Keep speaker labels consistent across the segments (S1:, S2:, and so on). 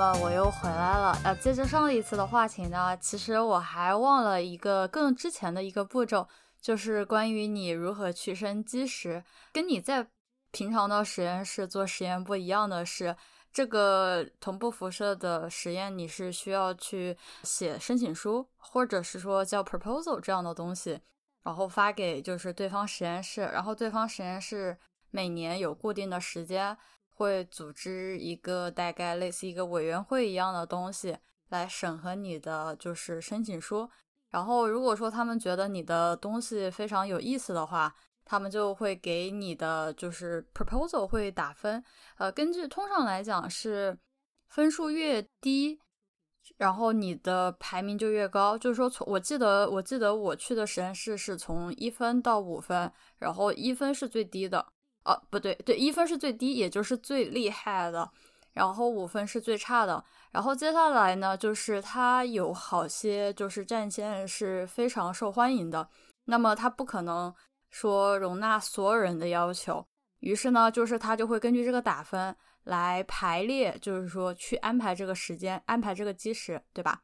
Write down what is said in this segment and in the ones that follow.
S1: 我又回来了。呃，接着上一次的话题呢，其实我还忘了一个更之前的一个步骤，就是关于你如何去升基石。跟你在平常的实验室做实验不一样的是，这个同步辐射的实验你是需要去写申请书，或者是说叫 proposal 这样的东西，然后发给就是对方实验室，然后对方实验室每年有固定的时间。会组织一个大概类似一个委员会一样的东西来审核你的就是申请书，然后如果说他们觉得你的东西非常有意思的话，他们就会给你的就是 proposal 会打分，呃，根据通常来讲是分数越低，然后你的排名就越高，就是说从我记得我记得我去的实验室是从一分到五分，然后一分是最低的。哦，不对，对，一分是最低，也就是最厉害的，然后五分是最差的，然后接下来呢，就是它有好些就是战线是非常受欢迎的，那么它不可能说容纳所有人的要求，于是呢，就是它就会根据这个打分来排列，就是说去安排这个时间，安排这个基石，对吧？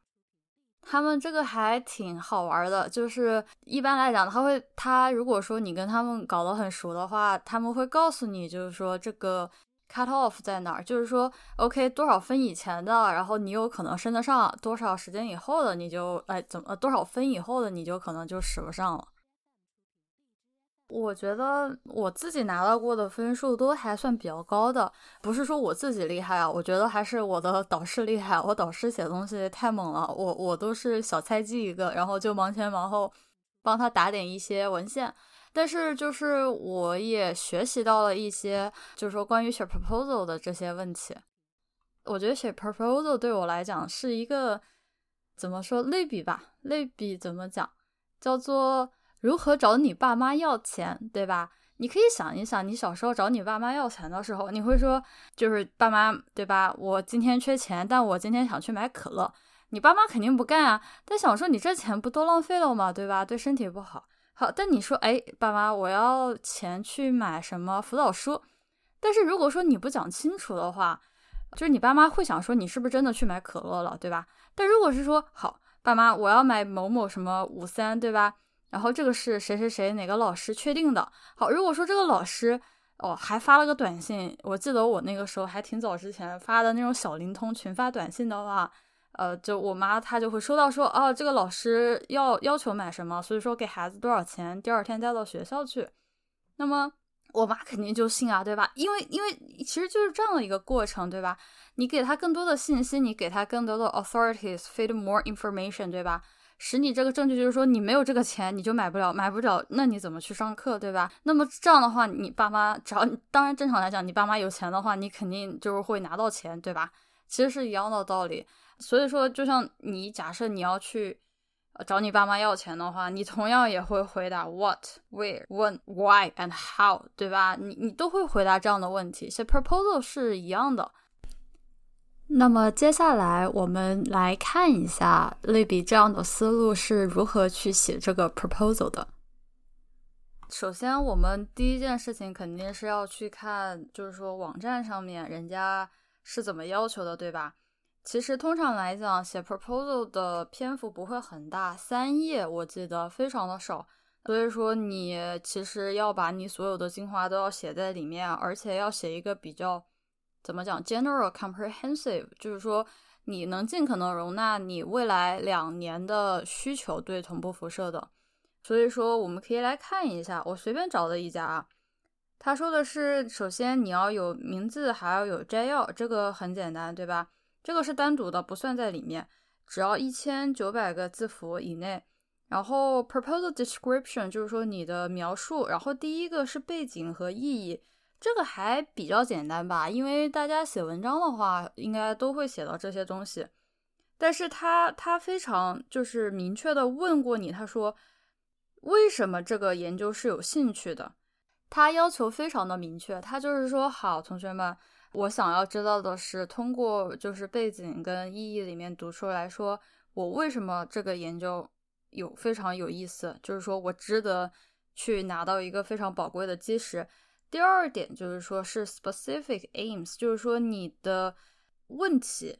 S1: 他们这个还挺好玩的，就是一般来讲，他会他如果说你跟他们搞得很熟的话，他们会告诉你，就是说这个 cut off 在哪儿，就是说 OK 多少分以前的，然后你有可能升得上，多少时间以后的你就哎怎么多少分以后的你就可能就使不上了。我觉得我自己拿到过的分数都还算比较高的，不是说我自己厉害啊，我觉得还是我的导师厉害。我导师写东西太猛了，我我都是小菜鸡一个，然后就忙前忙后帮他打点一些文献。但是就是我也学习到了一些，就是说关于写 proposal 的这些问题。我觉得写 proposal 对我来讲是一个怎么说类比吧？类比怎么讲？叫做。如何找你爸妈要钱，对吧？你可以想一想，你小时候找你爸妈要钱的时候，你会说，就是爸妈，对吧？我今天缺钱，但我今天想去买可乐。你爸妈肯定不干啊，但想说你这钱不都浪费了吗？对吧？对身体不好。好，但你说，哎，爸妈，我要钱去买什么辅导书？但是如果说你不讲清楚的话，就是你爸妈会想说你是不是真的去买可乐了，对吧？但如果是说，好，爸妈，我要买某某什么五三，对吧？然后这个是谁谁谁哪个老师确定的？好，如果说这个老师哦还发了个短信，我记得我那个时候还挺早之前发的那种小灵通群发短信的话，呃，就我妈她就会收到说，哦，这个老师要要求买什么，所以说给孩子多少钱，第二天带到学校去。那么我妈肯定就信啊，对吧？因为因为其实就是这样的一个过程，对吧？你给他更多的信息，你给他更多的 authorities feed more information，对吧？使你这个证据就是说你没有这个钱，你就买不了，买不了，那你怎么去上课，对吧？那么这样的话，你爸妈只要当然正常来讲，你爸妈有钱的话，你肯定就是会拿到钱，对吧？其实是一样的道理。所以说，就像你假设你要去找你爸妈要钱的话，你同样也会回答 what、where、when、why and how，对吧？你你都会回答这样的问题。写 proposal 是一样的。那么接下来我们来看一下类比这样的思路是如何去写这个 proposal 的。首先，我们第一件事情肯定是要去看，就是说网站上面人家是怎么要求的，对吧？其实通常来讲，写 proposal 的篇幅不会很大，三页我记得非常的少。所以说，你其实要把你所有的精华都要写在里面，而且要写一个比较。怎么讲？General comprehensive 就是说，你能尽可能容纳你未来两年的需求对同步辐射的。所以说，我们可以来看一下，我随便找的一家啊。他说的是，首先你要有名字，还要有摘要，这个很简单，对吧？这个是单独的，不算在里面，只要一千九百个字符以内。然后 proposal description 就是说你的描述，然后第一个是背景和意义。这个还比较简单吧，因为大家写文章的话，应该都会写到这些东西。但是他他非常就是明确的问过你，他说为什么这个研究是有兴趣的？他要求非常的明确，他就是说，好，同学们，我想要知道的是，通过就是背景跟意义里面读出来说，我为什么这个研究有非常有意思，就是说我值得去拿到一个非常宝贵的基石。第二点就是说，是 specific aims，就是说你的问题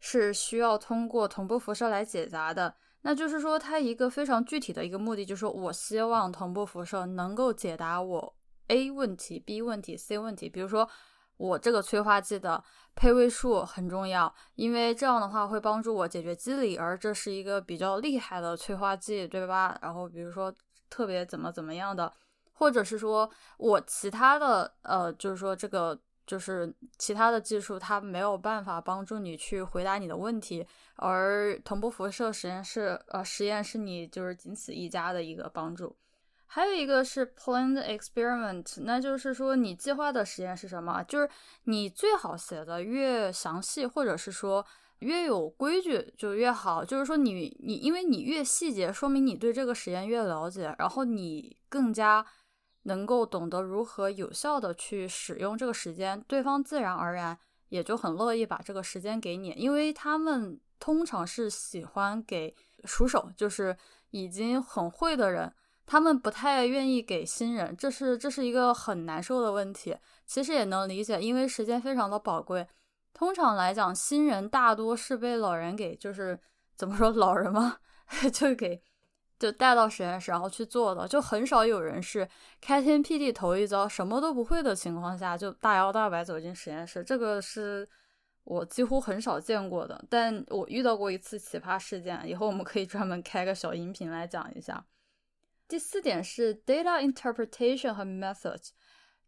S1: 是需要通过同步辐射来解答的。那就是说，它一个非常具体的一个目的，就是说我希望同步辐射能够解答我 A 问题、B 问题、C 问题。比如说，我这个催化剂的配位数很重要，因为这样的话会帮助我解决机理，而这是一个比较厉害的催化剂，对吧？然后比如说特别怎么怎么样的，或者是说我其他的呃，就是说这个。就是其他的技术，它没有办法帮助你去回答你的问题，而同步辐射实验室，呃，实验是你就是仅此一家的一个帮助。还有一个是 planned experiment，那就是说你计划的实验是什么？就是你最好写的越详细，或者是说越有规矩就越好。就是说你你因为你越细节，说明你对这个实验越了解，然后你更加。能够懂得如何有效的去使用这个时间，对方自然而然也就很乐意把这个时间给你，因为他们通常是喜欢给熟手，就是已经很会的人，他们不太愿意给新人，这是这是一个很难受的问题。其实也能理解，因为时间非常的宝贵。通常来讲，新人大多是被老人给，就是怎么说老人嘛，就给。就带到实验室，然后去做的，就很少有人是开天辟地头一遭，什么都不会的情况下就大摇大摆走进实验室，这个是我几乎很少见过的。但我遇到过一次奇葩事件，以后我们可以专门开个小音频来讲一下。第四点是 data interpretation 和 methods，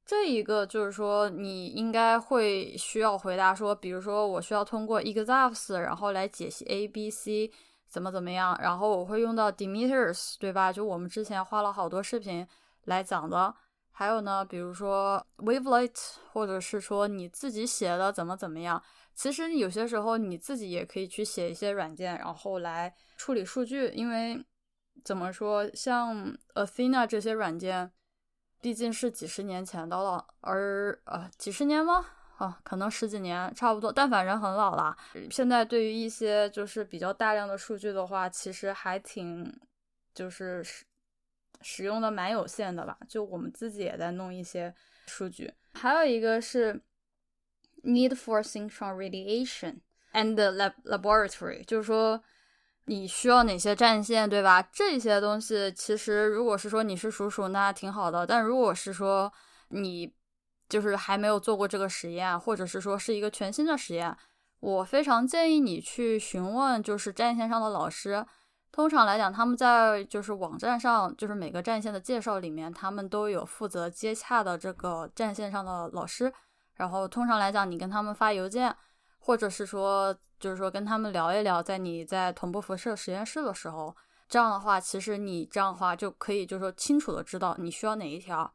S1: 这一个就是说你应该会需要回答说，比如说我需要通过 exams 然后来解析 A、B、C。怎么怎么样？然后我会用到 Demeters，对吧？就我们之前花了好多视频来讲的。还有呢，比如说 Wavelet，或者是说你自己写的怎么怎么样。其实有些时候你自己也可以去写一些软件，然后来处理数据。因为怎么说，像 Athena 这些软件，毕竟是几十年前的了。而呃，几十年吗？啊，可能十几年差不多，但反正很老了。现在对于一些就是比较大量的数据的话，其实还挺就是使使用的蛮有限的吧。就我们自己也在弄一些数据。还有一个是 need for synchrone radiation and lab laboratory，就是说你需要哪些战线，对吧？这些东西其实如果是说你是鼠鼠，那挺好的。但如果是说你就是还没有做过这个实验，或者是说是一个全新的实验，我非常建议你去询问，就是战线上的老师。通常来讲，他们在就是网站上，就是每个战线的介绍里面，他们都有负责接洽的这个战线上的老师。然后通常来讲，你跟他们发邮件，或者是说就是说跟他们聊一聊，在你在同步辐射实验室的时候，这样的话，其实你这样的话就可以就是说清楚的知道你需要哪一条。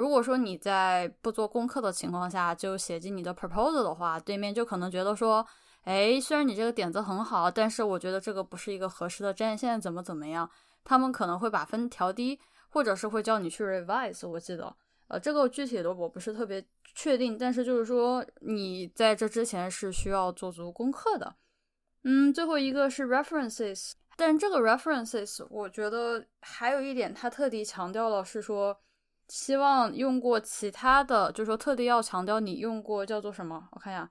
S1: 如果说你在不做功课的情况下就写进你的 proposal 的话，对面就可能觉得说，哎，虽然你这个点子很好，但是我觉得这个不是一个合适的战线，怎么怎么样？他们可能会把分调低，或者是会叫你去 revise。我记得，呃，这个具体的我不是特别确定，但是就是说你在这之前是需要做足功课的。嗯，最后一个是 references，但这个 references 我觉得还有一点，他特地强调了是说。希望用过其他的，就是说特地要强调你用过叫做什么？我看一下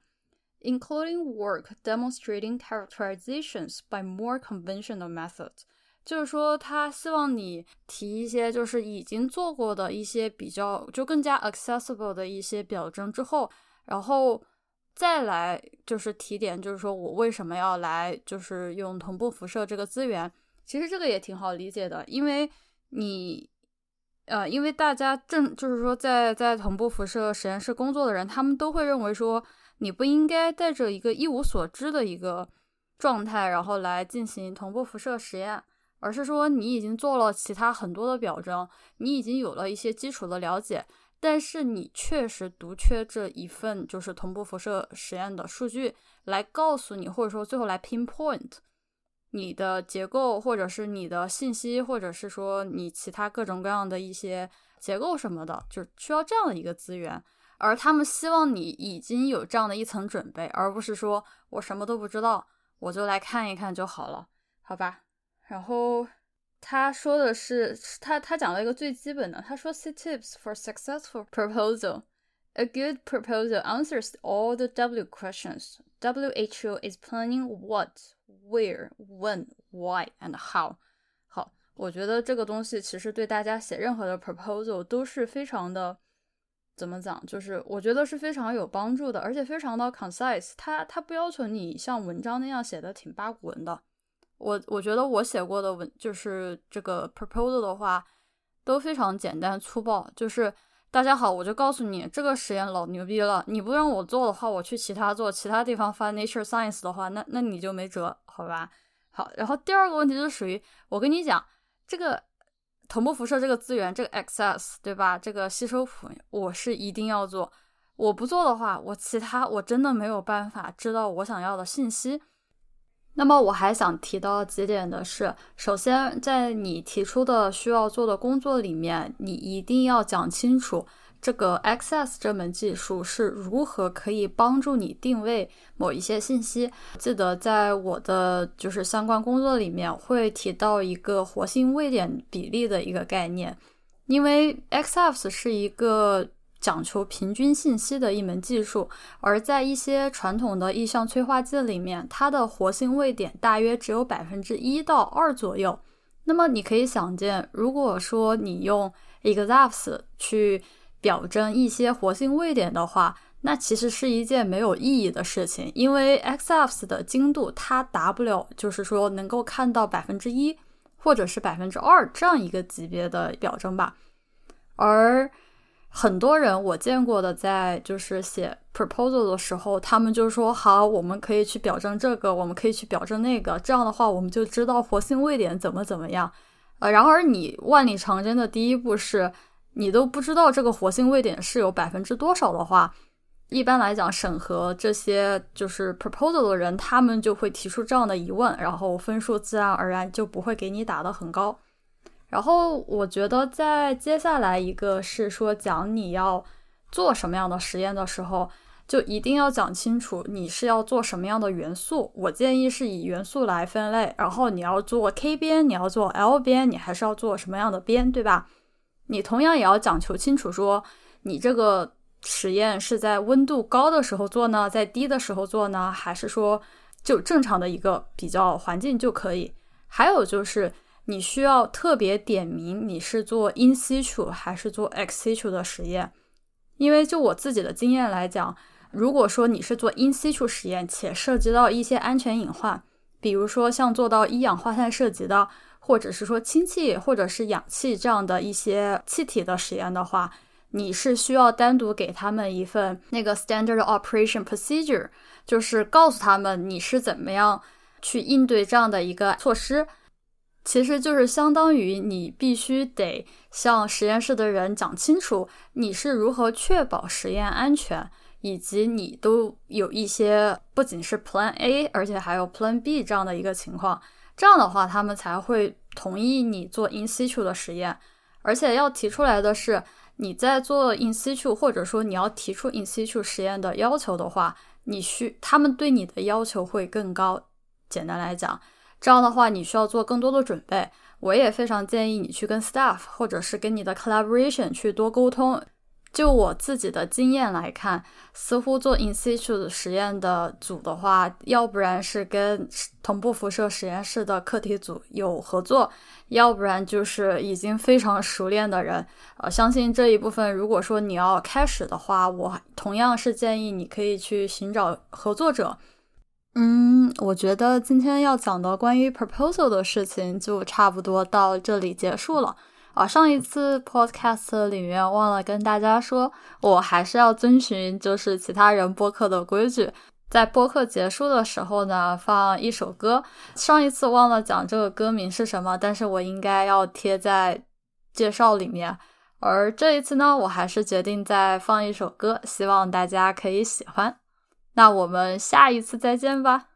S1: ，including work demonstrating characterizations by more conventional methods，就是说他希望你提一些就是已经做过的一些比较就更加 accessible 的一些表征之后，然后再来就是提点，就是说我为什么要来就是用同步辐射这个资源？其实这个也挺好理解的，因为你。呃，因为大家正就是说，在在同步辐射实验室工作的人，他们都会认为说，你不应该带着一个一无所知的一个状态，然后来进行同步辐射实验，而是说你已经做了其他很多的表征，你已经有了一些基础的了解，但是你确实独缺这一份就是同步辐射实验的数据来告诉你，或者说最后来 pinpoint。你的结构，或者是你的信息，或者是说你其他各种各样的一些结构什么的，就需要这样的一个资源。而他们希望你已经有这样的一层准备，而不是说我什么都不知道，我就来看一看就好了，好吧？然后他说的是，他他讲了一个最基本的，他说 C tips for successful proposal A good proposal answers all the W questions. WHO is planning what, where, when, why, and how. 好，我觉得这个东西其实对大家写任何的 proposal 都是非常的，怎么讲？就是我觉得是非常有帮助的，而且非常的 concise。它它不要求你像文章那样写的挺八股文的。我我觉得我写过的文就是这个 proposal 的话，都非常简单粗暴，就是。大家好，我就告诉你，这个实验老牛逼了。你不让我做的话，我去其他做，其他地方发 Nature Science 的话，那那你就没辙，好吧？好，然后第二个问题就是属于我跟你讲，这个同步辐射这个资源，这个 access 对吧？这个吸收谱，我是一定要做。我不做的话，我其他我真的没有办法知道我想要的信息。那么我还想提到几点的是，首先在你提出的需要做的工作里面，你一定要讲清楚这个 Access 这门技术是如何可以帮助你定位某一些信息。记得在我的就是相关工作里面会提到一个活性位点比例的一个概念，因为 Access 是一个。讲求平均信息的一门技术，而在一些传统的意向催化剂里面，它的活性位点大约只有百分之一到二左右。那么你可以想见，如果说你用 EXAFS 去表征一些活性位点的话，那其实是一件没有意义的事情，因为 EXAFS 的精度它达不了，就是说能够看到百分之一或者是百分之二这样一个级别的表征吧，而很多人我见过的，在就是写 proposal 的时候，他们就说好，我们可以去表证这个，我们可以去表证那个，这样的话我们就知道活性位点怎么怎么样。呃，然而你万里长征的第一步是，你都不知道这个活性位点是有百分之多少的话，一般来讲审核这些就是 proposal 的人，他们就会提出这样的疑问，然后分数自然而然就不会给你打得很高。然后我觉得，在接下来一个是说讲你要做什么样的实验的时候，就一定要讲清楚你是要做什么样的元素。我建议是以元素来分类，然后你要做 K 边，你要做 L 边，你还是要做什么样的边，对吧？你同样也要讲求清楚，说你这个实验是在温度高的时候做呢，在低的时候做呢，还是说就正常的一个比较环境就可以？还有就是。你需要特别点名你是做 in situ 还是做 ex situ 的实验，因为就我自己的经验来讲，如果说你是做 in situ 实验且涉及到一些安全隐患，比如说像做到一氧化碳涉及的，或者是说氢气或者是氧气这样的一些气体的实验的话，你是需要单独给他们一份那个 standard operation procedure，就是告诉他们你是怎么样去应对这样的一个措施。其实就是相当于你必须得向实验室的人讲清楚你是如何确保实验安全，以及你都有一些不仅是 Plan A，而且还有 Plan B 这样的一个情况。这样的话，他们才会同意你做 in situ 的实验。而且要提出来的是，你在做 in situ，或者说你要提出 in situ 实验的要求的话，你需他们对你的要求会更高。简单来讲。这样的话，你需要做更多的准备。我也非常建议你去跟 staff 或者是跟你的 collaboration 去多沟通。就我自己的经验来看，似乎做 institute 实验的组的话，要不然是跟同步辐射实验室的课题组有合作，要不然就是已经非常熟练的人。呃，相信这一部分，如果说你要开始的话，我同样是建议你可以去寻找合作者。嗯，我觉得今天要讲的关于 proposal 的事情就差不多到这里结束了啊。上一次 podcast 里面忘了跟大家说，我还是要遵循就是其他人播客的规矩，在播客结束的时候呢放一首歌。上一次忘了讲这个歌名是什么，但是我应该要贴在介绍里面。而这一次呢，我还是决定再放一首歌，希望大家可以喜欢。那我们下一次再见吧。